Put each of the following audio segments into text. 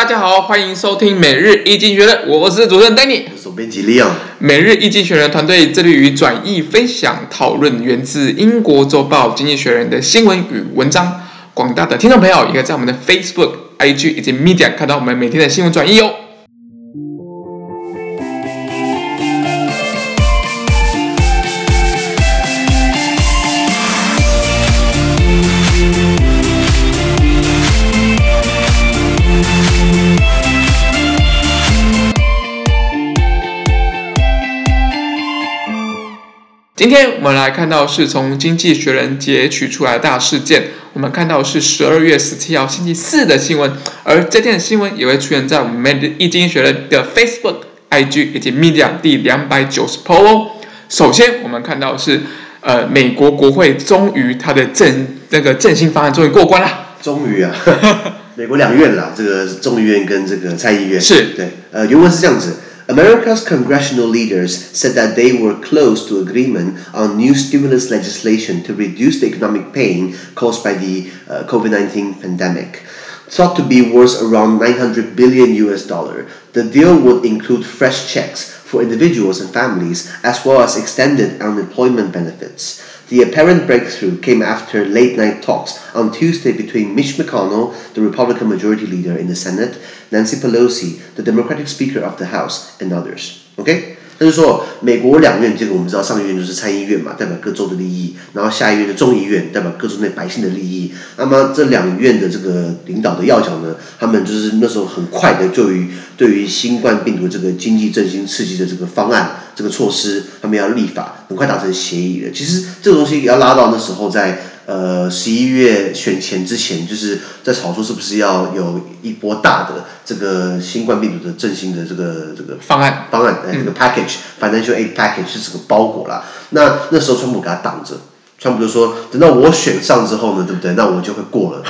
大家好，欢迎收听每日易经济学人，我是主持人 Danny，我是总编辑 Leon。每日易经济学人团队致力于转译、分享、讨论源自英国周报《经济学人》的新闻与文章。广大的听众朋友也可以在我们的 Facebook、IG 以及 Media 看到我们每天的新闻转译哦。今天我们来看到是从《经济学人》截取出来的大事件。我们看到是十二月十七号星期四的新闻，而这天的新闻也会出现在我们《每日一经济学人》的 Facebook、IG 以及 Media 第两百九十 po 哦。首先，我们看到是呃，美国国会终于它的振那个振兴方案终于过关了。终于啊，美国两院啦，这个众议院跟这个参议院是对。呃，原文是这样子。America's congressional leaders said that they were close to agreement on new stimulus legislation to reduce the economic pain caused by the uh, COVID-19 pandemic. Thought to be worth around 900 billion US dollar, the deal would include fresh checks for individuals and families, as well as extended unemployment benefits. The apparent breakthrough came after late night talks on Tuesday between Mitch McConnell, the Republican Majority Leader in the Senate, Nancy Pelosi, the Democratic Speaker of the House, and others. Okay? 他就说，美国两院，这个我们知道，上一院就是参议院嘛，代表各州的利益；然后下一院的众议院，代表各州内百姓的利益。那么这两院的这个领导的要角呢，他们就是那时候很快的就于对于新冠病毒这个经济振兴刺激的这个方案、这个措施，他们要立法，很快达成协议的。其实这个东西要拉到那时候在。呃，十一月选前之前，就是在炒作是不是要有一波大的这个新冠病毒的振兴的这个这个方案方案，哎，这个 package，financial aid package 是这个包裹啦。那那时候川普给他挡着。川普就说：“等到我选上之后呢，对不对？那我就会过了。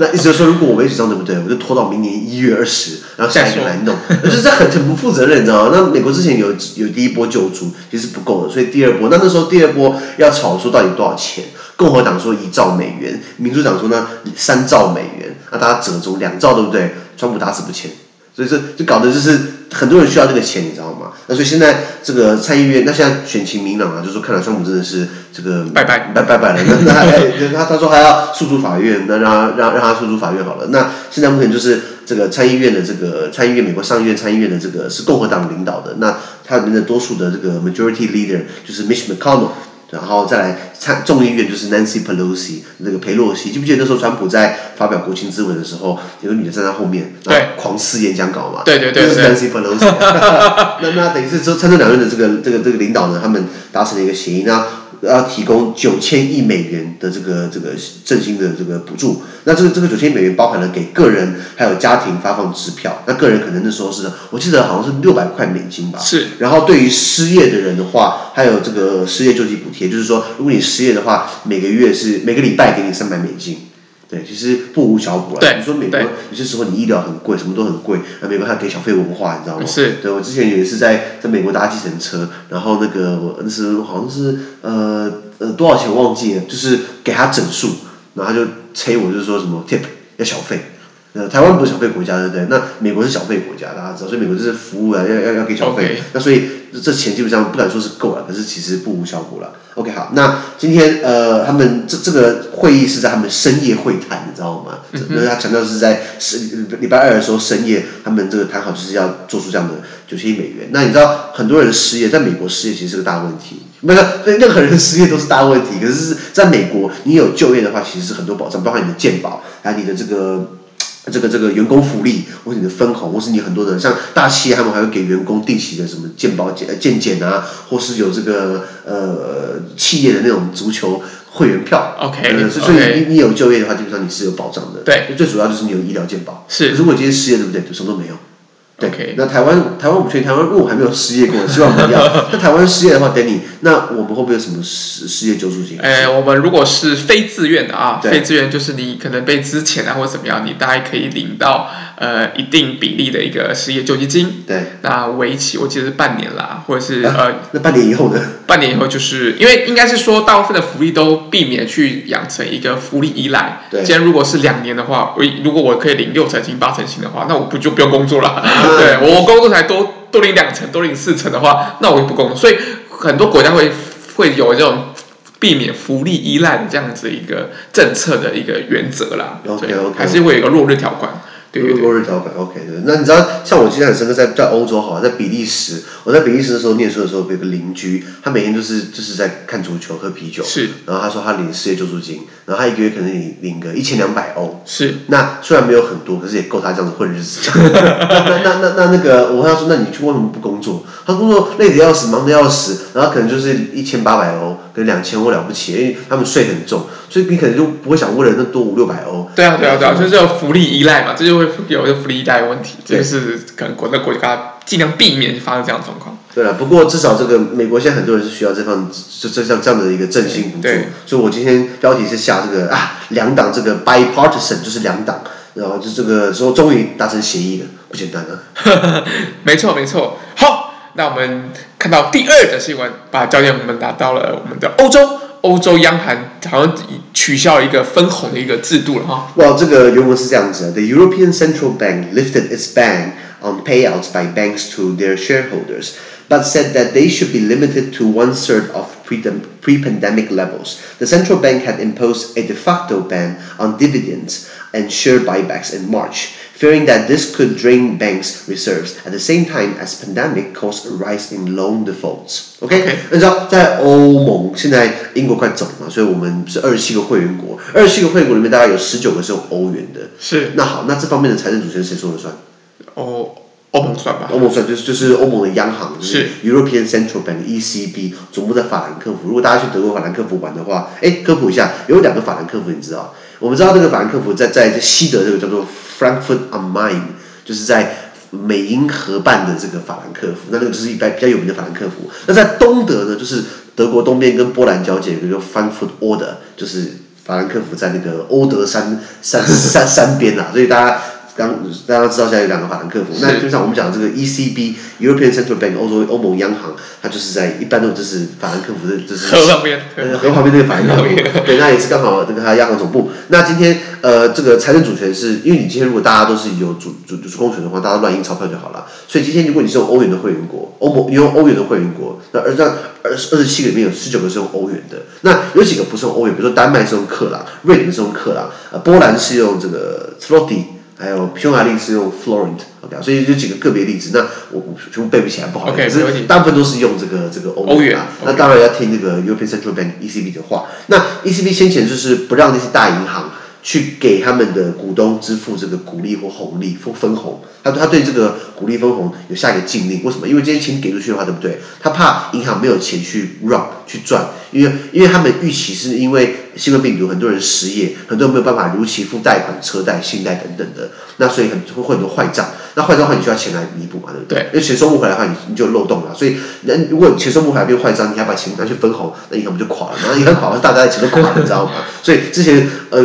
那意思就是说，如果我没选上，对不对？我就拖到明年一月二十，然后下一个来弄。就是这很很不负责任，你知道吗？那美国之前有有第一波救助，其实不够的，所以第二波。那那时候第二波要炒出到底多少钱？共和党说一兆美元，民主党说呢三兆美元，那大家折中两兆，对不对？川普打死不签。”所以这就搞的就是很多人需要这个钱，你知道吗？那所以现在这个参议院，那现在选情明朗啊，就是说看来川普真的是这个拜拜拜拜拜了。那 那他他说还要诉诸法院，那让让让他诉诸法院好了。那现在目前就是这个参议院的这个参议院，美国上议院参议院的这个是共和党领导的，那他里面的多数的这个 majority leader 就是 Mitch McConnell。然后再来参众议院就是 Nancy Pelosi 那个佩洛西，记不记得那时候川普在发表国情咨文的时候，有个女的站在后面，对，狂撕演讲稿嘛，对对对，就是 Nancy Pelosi。那那等于是说参众两院的这个这个这个领导呢，他们达成了一个协议呢。要提供九千亿美元的这个这个振兴的这个补助，那这个这个九千亿美元包含了给个人还有家庭发放支票，那个人可能那时候是我记得好像是六百块美金吧，是。然后对于失业的人的话，还有这个失业救济补贴，就是说如果你失业的话，每个月是每个礼拜给你三百美金。对，其实不无小补了。你说美国有些时候你医疗很贵，什么都很贵，那美国还给小费文化，你知道吗？是。对，我之前有一次在在美国搭计程车，然后那个我那时候好像是呃呃多少钱忘记了，就是给他整数，然后他就催我，就是说什么 tip 要小费。呃，台湾不是小费国家，对不对？那美国是小费国家，大家知道，所以美国就是服务啊，要要要给小费。那所以这钱基本上不敢说是够了，可是其实不无效果了。OK，好，那今天呃，他们这这个会议是在他们深夜会谈，你知道吗？他强调是在十礼拜二的时候深夜，他们这个谈好就是要做出这样的九千亿美元。那你知道很多人失业，在美国失业其实是个大问题，不是任何人失业都是大问题。可是是在美国，你有就业的话，其实是很多保障，包括你的健保，还有你的这个。这个这个员工福利，或是你的分红，或是你很多的像大企业，他们还会给员工定期的什么健保健健检啊，或是有这个呃企业的那种足球会员票。OK，呃、所以.你你有就业的话，基本上你是有保障的。对，最主要就是你有医疗健保。是，如果今天失业，对不对？就什么都没有。对，OK。那台湾台湾我们确定台湾，因为我还没有失业过，希望不要。那台湾失业的话，等你，那我们会不会有什么失失业救助金？哎，我们如果是非自愿的啊，非自愿就是你可能被资遣啊或者怎么样，你大概可以领到呃一定比例的一个失业救济金。对。那为期我记得是半年啦，或者是、啊、呃。那半年以后呢？半年以后就是因为应该是说大部分的福利都避免去养成一个福利依赖。对。既然如果是两年的话，我如果我可以领六成薪八成薪的话，那我不就不用工作了？啊、对我工作才多多领两成，多领四成的话，那我就不工作。所以很多国家会会有这种避免福利依赖的这样子一个政策的一个原则啦。OK。还是会有一个落日条款。对对对落日条款 OK 对。那你知道像我印象很深刻，在在欧洲好，在比利时，我在比利时的时候念书的时候，有个邻居，他每天就是就是在看足球、喝啤酒。是。然后他说他领失业救助金，然后他一个月可能领领个一千两百欧。是。那虽然没有很多，可是也够他这样子混日子。那那那那那那个，我问他说，那你去为什么不工作？他工作累得要死，忙得要死，然后可能就是一千八百欧，跟两千欧了不起，因为他们税很重，所以你可能就不会想为了那多五六百欧。对啊对啊对啊，就是有福利依赖嘛，这就会有福利依赖的问题，这就是可能国内国家尽量避免发生这样的状况。对了，不过至少这个美国现在很多人是需要这方这这像这样的一个振兴补助，所以我今天标题是下这个啊两党这个 bipartisan 就是两党，然后就这个说终于达成协议了，不简单啊。没错没错，好。那我们看到第二则新闻，把焦点我们拿到了我们的欧洲，欧洲央行好像取消一个分红的一个制度了哈。哇，这个原文是这样子的：The European Central Bank lifted its ban on payouts by banks to their shareholders, but said that they should be limited to one third of pre-pandemic levels. The central bank had imposed a de facto ban on dividends and share buybacks in March. Fearing that this could drain banks' reserves at the same time as pandemic caused a rise in loan defaults. OK，你知道在欧盟现在英国快走了嘛，所以我们是二十七个会员国，二十七个会员国里面大概有十九个是用欧元的。是。那好，那这方面的财政主权谁说了算？欧欧盟算吧。欧盟算，就是就是欧盟的央行，就是、European Central Bank ECB 总部在法兰克福。如果大家去德国法兰克福玩的话，哎，科普一下，有两个法兰克福，你知道？我们知道这个法兰克福在在西德这个叫做。Frankfurt am Main 就是在美英合办的这个法兰克福，那那个就是一般比较有名的法兰克福。那在东德呢，就是德国东边跟波兰交界有一个叫 Frankfurt Order，就是法兰克福在那个欧德山山山山边啊，所以大家。刚大家知道现在有两个法兰克福，那就像我们讲的这个 ECB European Central Bank 欧洲欧盟央行，它就是在一般都就是法兰克福的，就是河旁边，河旁边那个法兰克福，对，那也是刚好这个它央行总部。那今天呃，这个财政主权是因为你今天如果大家都是有主主主控权的话，大家乱印钞票就好了。所以今天如果你是用欧元的会员国，欧盟你用欧元的会员国，那而让二二十七个里面有十九个是用欧元的，那有几个不是用欧元，比如说丹麦是用克朗，瑞典是用克朗，呃，波兰是用这个 zloty 还有匈牙利是用 Florent，OK，、okay, 所以就几个个别例子。那我我全部背不起来，不好意思。Okay, 可是大部分都是用这个这个欧元啊。那当然要听这个 European Central Bank ECB 的话。那 ECB 先前就是不让那些大银行去给他们的股东支付这个股利或红利或分红。他他对这个股利分红有下一个禁令，为什么？因为这些钱给出去的话，对不对？他怕银行没有钱去 run 去赚，因为因为他们预期是因为新冠病毒，很多人失业，很多人没有办法如期付贷款、车贷、信贷等等的，那所以很会会很多坏账。那坏账的话，你需要钱来弥补嘛，对不对？对。因为钱收不回来的话，你你就有漏洞了。所以，那如果钱收不回来变坏账，你还把钱拿去分红，那银行不就垮了？然后银行垮了，大家的钱都垮了，你知道吗？所以之前呃，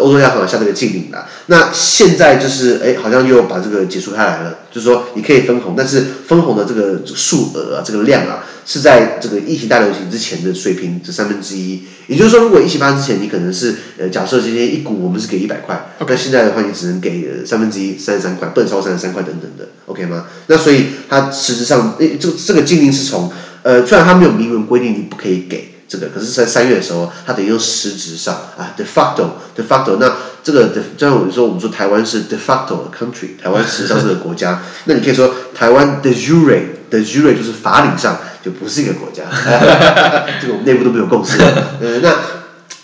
欧洲央行下这个禁令了。那现在就是哎，好像又把这个解除开来了，就是说你可以分红，但是分红的这个数额啊，这个量啊，是在这个疫情大流行之前的水平这三分之一。也就是说，如果疫情发生之前，你可能是呃，假设今天一股我们是给一百块，那现在的话，你只能给三分之一，三十三块，不能超过三十三块等等的，OK 吗？那所以它实质上，诶，这个这个禁令是从呃，虽然它没有明文规定你不可以给这个，可是，在三月的时候，它等于用实质上啊，de facto，de facto，那这个的，就像我们说，我们说台湾是 de facto country，台湾实际上是个国家，那你可以说台湾 de jure，de jure 就是法理上。就不是一个国家，这个我们内部都没有共识。呃，那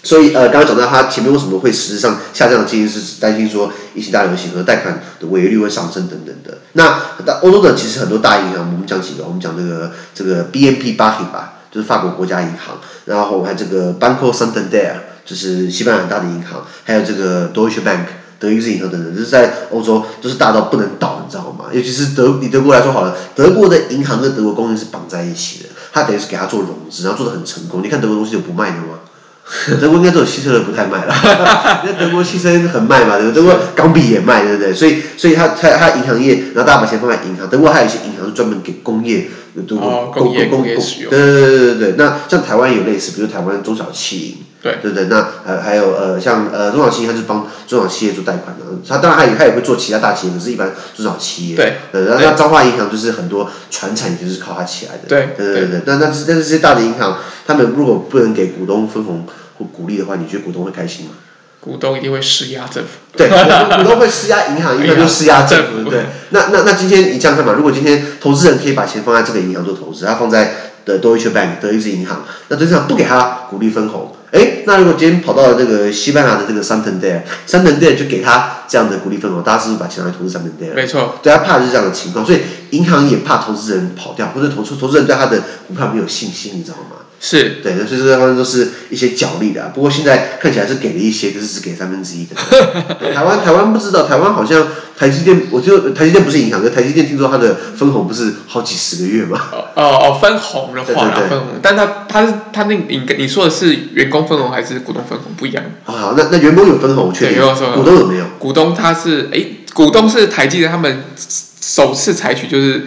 所以呃，刚刚讲到他前面为什么会实质上下降的原因是担心说疫情大流行和贷款的违约率会上升等等的。那欧洲的其实很多大银行，我们讲几个，我们讲这个这个 BNP Paribas 吧，就是法国国家银行，然后还有这个 Banco Santander，就是西班牙大的银行，还有这个 Deutsche Bank。德意志银行等等，就是在欧洲都是大到不能倒，你知道吗？尤其是德以德国来说好了，德国的银行跟德国工业是绑在一起的，他等于是给他做融资，然后做的很成功。你看德国东西就不卖的吗？德国应该做汽车的不太卖了，因为德国汽车很卖嘛，对不对？德国钢笔也卖，对不对？所以，所以他他他银行业，然后大家把钱放在银行。德国还有一些银行是专门给工业，德国哦，工业工业使用。对对对对对，那像台湾有类似，比如台湾中小企业，对对对。那呃还有呃，像呃中小企业，他是帮中小企业做贷款的。他当然还有他也会做其他大企业，可是一般中小企业。对。然后那彰化银行就是很多传产，也就是靠它起来的。对对对对。那那但是这些大的银行，他们如果不能给股东分红。或鼓励的话，你觉得股东会开心吗？股东一定会施压政府。对，股东会施压银行，银行就施压政府。对，那那那今天你这样看嘛？如果今天投资人可以把钱放在这个银行做投资，他放在的 Deutsche Bank 德意志银行，那实际上不给他鼓励分红，哎，那如果今天跑到了这个西班牙的这个 Santander，Santander 就给他这样的鼓励分红，大家是不是把钱拿来投资 Santander？没错，对，他怕的是这样的情况，所以银行也怕投资人跑掉，或者投资投资人对他的股票没有信心，你知道吗？是对，所以这方面都是一些角力的、啊。不过现在看起来是给了一些，就是只给三分之一的。台湾台湾不知道，台湾好像台积电，我就台积电不是银行，可台积电听说它的分红不是好几十个月吗？哦哦，分红的话，分红，但它它是它那你你说的是员工分红还是股东分红不一样？好，好，那那员工有分红，确定。股东有没有？股东他是哎，股东是台积电，他们首次采取就是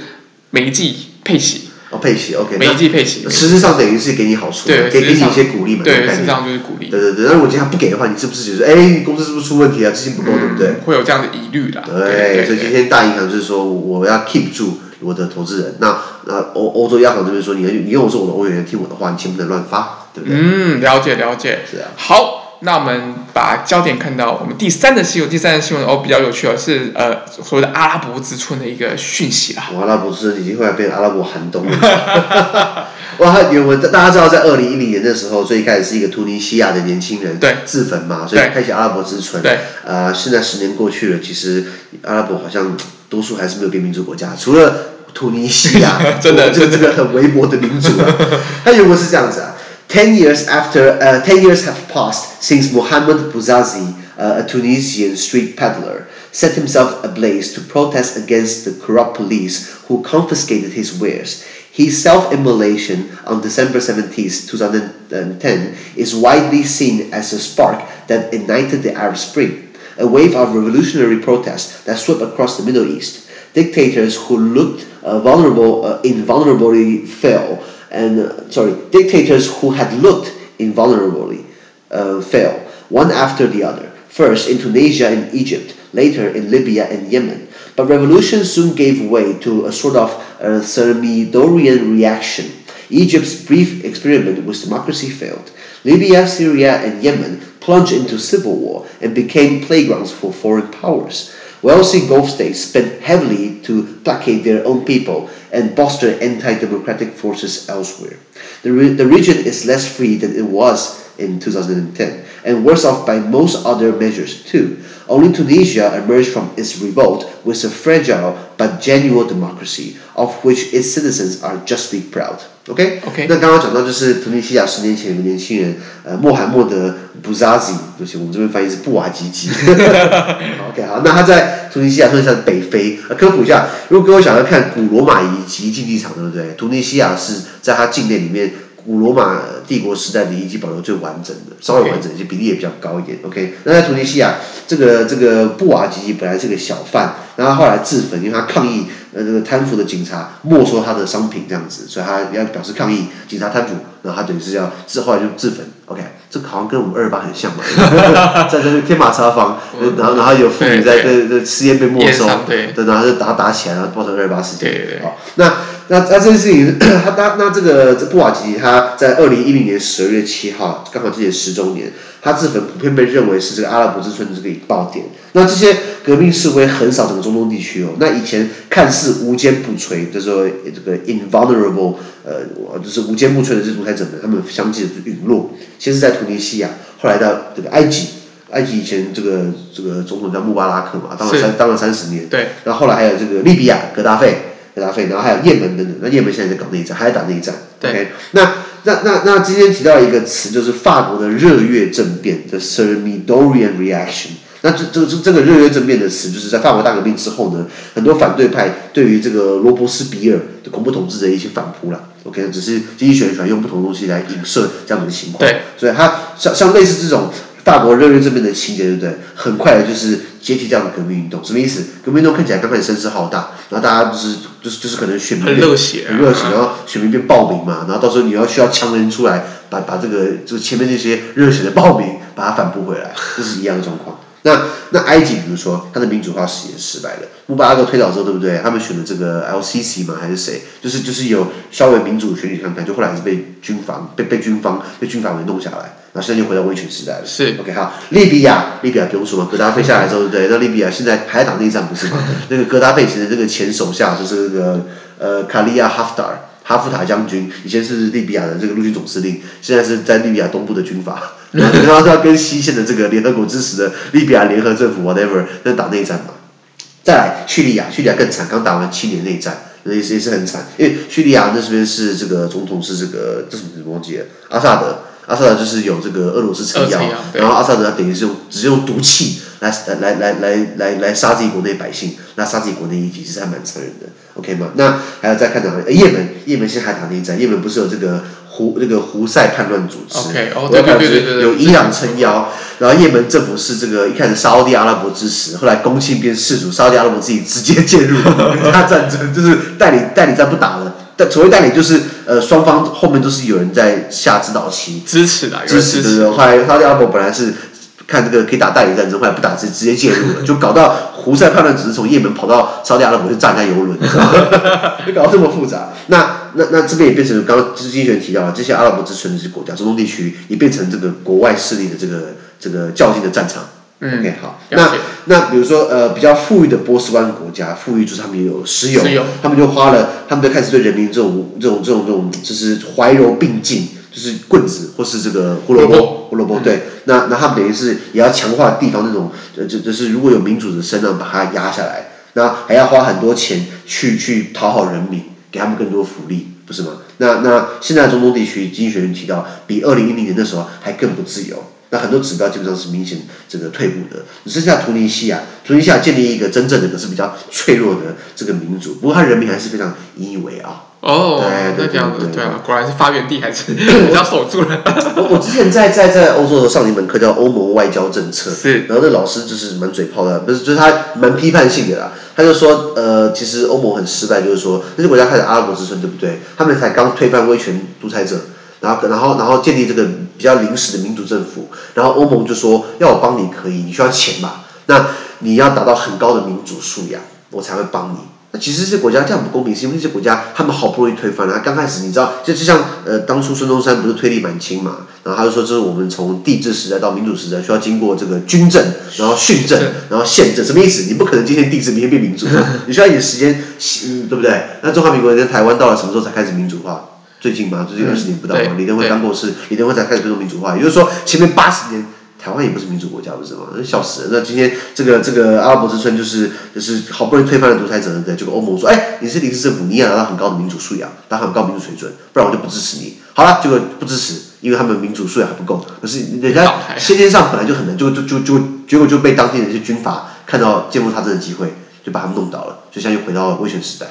每一季配息。哦，配息，OK，每一季配息，实质上等于是给你好处，对，给给你一些鼓励嘛，对，实质上就是鼓励。对对对，那如果今天他不给的话，你是不是觉得，哎，公司是不是出问题啊？资金不够，对不对？会有这样的疑虑啦。对，所以今天大银行就是说，我要 keep 住我的投资人。那那欧欧洲央行这边说，你你用的是我的欧元，听我的话，你钱不能乱发，对不对？嗯，了解了解。是啊。好。那我们把焦点看到我们第三的新闻，第三的新闻哦比较有趣哦是呃所谓的阿拉伯之春的一个讯息啦。阿拉伯之春已经快要变成阿拉伯寒冬了。哇，原文大家知道，在二零一零年的时候，最一开始是一个突尼西亚的年轻人对自焚嘛，所以开启阿拉伯之春。对。呃，现在十年过去了，其实阿拉伯好像多数还是没有变民主国家，除了突尼西亚，真的就这个很微薄的民主啊。它原文是这样子啊。Ten years after, uh, ten years have passed since Mohamed Bouazizi, uh, a Tunisian street peddler, set himself ablaze to protest against the corrupt police who confiscated his wares. His self-immolation on December 17, 2010, is widely seen as a spark that ignited the Arab Spring, a wave of revolutionary protest that swept across the Middle East. Dictators who looked uh, vulnerable uh, invulnerably fell and uh, sorry, dictators who had looked invulnerably uh, fell, one after the other. First in Tunisia and Egypt, later in Libya and Yemen. But revolution soon gave way to a sort of uh, Thermidorian reaction. Egypt's brief experiment with democracy failed. Libya, Syria, and Yemen plunged into civil war and became playgrounds for foreign powers. Wealthy Gulf states spent heavily to placate their own people and bolster anti-democratic forces elsewhere. The, re the region is less free than it was in 2010, and worse off by most other measures too. Only Tunisia emerged from its revolt with a fragile but genuine democracy, of which its citizens are justly proud. OK OK，那刚刚讲到就是突尼西亚十年前有个年轻人，呃，穆罕默德·布扎吉，对不起，我们这边翻译是布瓦吉吉。OK，好，那他在突尼西亚算是北非。呃，科普一下，如果各位想要看古罗马遗迹竞技场，对不对？突尼西亚是在它境内里面。古罗马帝国时代的遗迹保留最完整的，稍微完整一些，比例也比较高一点。OK，那在突尼西亚，这个这个布瓦吉吉本来是个小贩，然后后来自焚，因为他抗议呃这个贪腐的警察没收他的商品这样子，所以他要表示抗议警察贪腐，然后他等于是要自后来就自焚。OK，这个好像跟我们二二八很像嘛，在这个天马茶坊，然后然后有妇女在这这吃烟被没收，对，然后就打打起来，然后爆成二二八事件。好，那。那那这件事情，他他那这个这布瓦吉他在二零一零年十二月七号，刚好今年十周年，他自焚普遍被认为是这个阿拉伯之春的这个引爆点。那这些革命示威横扫整个中东地区哦。那以前看似无坚不摧，就是说这个 invulnerable，呃，就是无坚不摧的这些独裁者们，他们相继的陨落。先是在突尼西亚，后来到这个埃及，埃及以前这个这个总统叫穆巴拉克嘛，当了三当了三十年。对。然后后来还有这个利比亚格达费。格达费，然后还有也门等等，那也门现在在搞内战，还在打内战。对，okay? 那那那那今天提到一个词，就是法国的热月政变，The Thermidorian Reaction。那这这个这这个热月政变的词，就是在法国大革命之后呢，很多反对派对于这个罗伯斯比尔的恐怖统治的一些反扑了。OK，只是经济学人喜欢用不同的东西来影射这样的情况。对，所以它像像类似这种。法国热月政变的情节，对不对？很快的就是接替这样的革命运动，什么意思？革命运动看起来刚开始声势浩大，然后大家就是就是就是可能选民很热血，很热血，然后选民变暴民嘛，然后到时候你要需要强人出来把把这个就前面那些热血的暴民把它反扑回来，这是一样的状况。那那埃及，比如说它的民主化实验失败了，穆巴拉克推倒之后，对不对？他们选的这个 LCC 嘛，还是谁？就是就是有稍微民主选举看看，就后来还是被军方被被军方被军方给弄下来。那现在就回到威权时代了。是，OK，好，利比亚，利比亚不用说嘛，格达费下来之后，对不对？那利比亚现在还在打内战，不是吗？那个格达费其实这个前手下就是那个呃卡利亚哈夫达尔，哈夫塔将军，以前是利比亚的这个陆军总司令，现在是在利比亚东部的军阀，然后他要跟西线的这个联合国支持的利比亚联合政府 whatever 在打内战嘛。再来叙利亚，叙利亚更惨，刚打完七年内战，也是也是很惨，因为叙利亚那边是这个总统是这个这什么忘记了，阿萨德。阿萨德就是有这个俄罗斯撑腰，然后阿萨德他等于是用只用毒气来来来来来来杀自己国内百姓，那杀自己国内一级，其实还蛮残忍的，OK 吗？那还有再看哪？也门，也门现在还打内战，也门不是有这个胡那个胡塞叛乱组织，OK，哦对对对对，有伊朗撑腰，然后也门政府是这个一开始沙乌地阿拉伯支持，后来攻信变世主，沙乌地阿拉伯自己直接介入跟他战争，就是代理代理战不打了。但所谓代理就是，呃，双方后面都是有人在下指导棋，支持的，支持的。后来沙特阿拉伯本来是看这个可以打代理战争，后来不打，直直接介入了，就搞到胡塞叛乱只是从也门跑到沙特阿拉伯去炸人家油轮，就搞到这么复杂。那那那这边也变成刚刚经济学提到了，这些阿拉伯之春的这些国家，中东地区也变成这个国外势力的这个这个较劲的战场。嗯、OK，好，那那比如说呃比较富裕的波斯湾国家，富裕就是他们也有石油，石油，他们就花了，他们就开始对人民这种这种这种这种就是怀柔并进，就是棍子或是这个胡萝卜胡萝卜，对，那那他们等于是也要强化地方那种，就就就是如果有民主的声浪把它压下来，那还要花很多钱去去讨好人民，给他们更多福利，不是吗？那那现在中东地区经济学人提到，比二零一零年的时候还更不自由。那很多指标基本上是明显这个退步的，只剩下突尼西亚，突尼西亚建立一个真正的可是比较脆弱的这个民主，不过他人民还是非常引以为傲。哦，对对对对，对啊，果然是发源地还是 比较守住了。我我之前在在在欧洲的上了一门课叫欧盟外交政策，是，然后那老师就是满嘴炮的，不是，就是他蛮批判性的啦。他就说，呃，其实欧盟很失败，就是说那些国家开始阿拉伯之春，对不对？他们才刚推翻威权独裁者。然后，然后，然后建立这个比较临时的民主政府。然后欧盟就说要我帮你可以，你需要钱吧？那你要达到很高的民主素养，我才会帮你。那其实这些国家这样不公平，是因为这些国家他们好不容易推翻了。刚开始你知道，就就像呃当初孙中山不是推力满清嘛？然后他就说这是我们从帝制时代到民主时代需要经过这个军政，然后训政，然后宪政，什么意思？你不可能今天帝制明天变民主，你需要一点时间，嗯，对不对？那中华民国跟台湾到了什么时候才开始民主化？最近嘛，最近二十年不到嘛，李登辉刚过世，李登辉才开始推动民主化。也就是说，前面八十年台湾也不是民主国家，不是吗？笑死了。那今天这个这个阿拉伯之春就是就是好不容易推翻了独裁者，对不对？结果欧盟说，哎，你是临时政府，你也要达到很高的民主素养，达到很高民主水准，不然我就不支持你。好了，结果不支持，因为他们民主素养还不够。可是人家先天上本来就很难，就就就就结果就被当地的一些军阀看到见缝插针的机会，就把他们弄倒了，就像又回到了威权时代。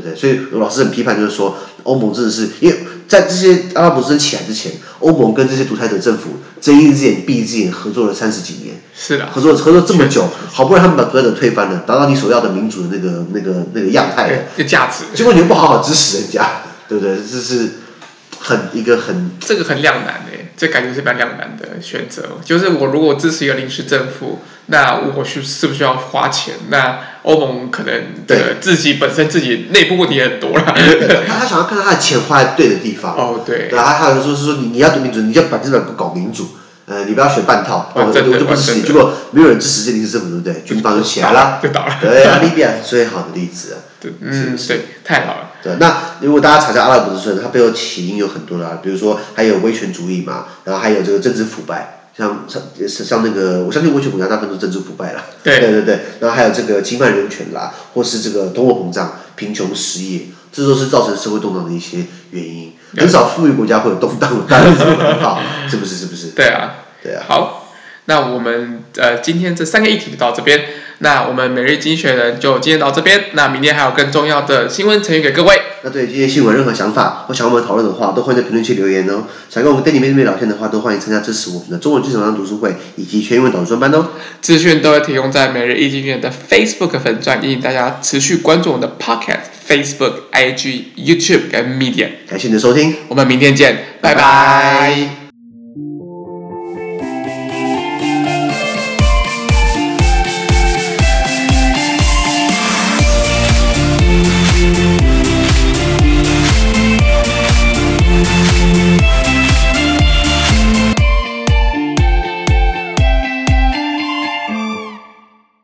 对对？所以老师很批判，就是说欧盟真的是，因为在这些阿拉伯之春起来之前，欧盟跟这些独裁者政府睁一只眼闭一只眼，合作了三十几年。是的。合作合作这么久，好不容易他们把独裁者推翻了，达到你所要的民主的那个那个那个样态了。这价值。结果你又不好好支持人家，对不对？这是很一个很这个很两难的，这感觉是蛮两难的选择。就是我如果支持一个临时政府。那我需是不是需要花钱？那欧盟可能对自己本身自己内部问题也很多了。他 他想要看到他的钱花在对的地方。哦，对。对，他还有就是说你你要读民主，你就百分之百不搞民主。呃，你不要学半套。我我就不支持你。结果没有人支持这临时政府，对不对？军方就起来了，就倒了。对啊，利比亚是最好的例子。对，嗯，对，太好了。对，那如果大家查一下阿拉伯之春，它背后起因有很多啦，比如说还有威权主义嘛，然后还有这个政治腐败。像像像那个，我相信威权国家大部分都政治腐败啦，对对对对，然后还有这个侵犯人权啦，或是这个通货膨胀、贫穷、失业，这都是造成社会动荡的一些原因。很少富裕国家会有动荡，大家这么很好，是不是？是不是？对啊，对啊。好，那我们呃今天这三个议题就到这边。那我们每日经济学人就今天到这边。那明天还有更重要的新闻呈现给各位。那对今天新闻任何想法或想我们讨论的话，都欢迎在评论区留言哦。想跟我们店里面这边聊天的话，都欢迎参加支持我们的中文剧场上读书会以及全英文导专班哦。资讯都会提供在每日一经济学人的 Facebook 粉钻，欢迎大家持续关注我们的 Podcast、Facebook、IG、YouTube 跟 Medium。感谢你的收听，我们明天见，拜拜。拜拜。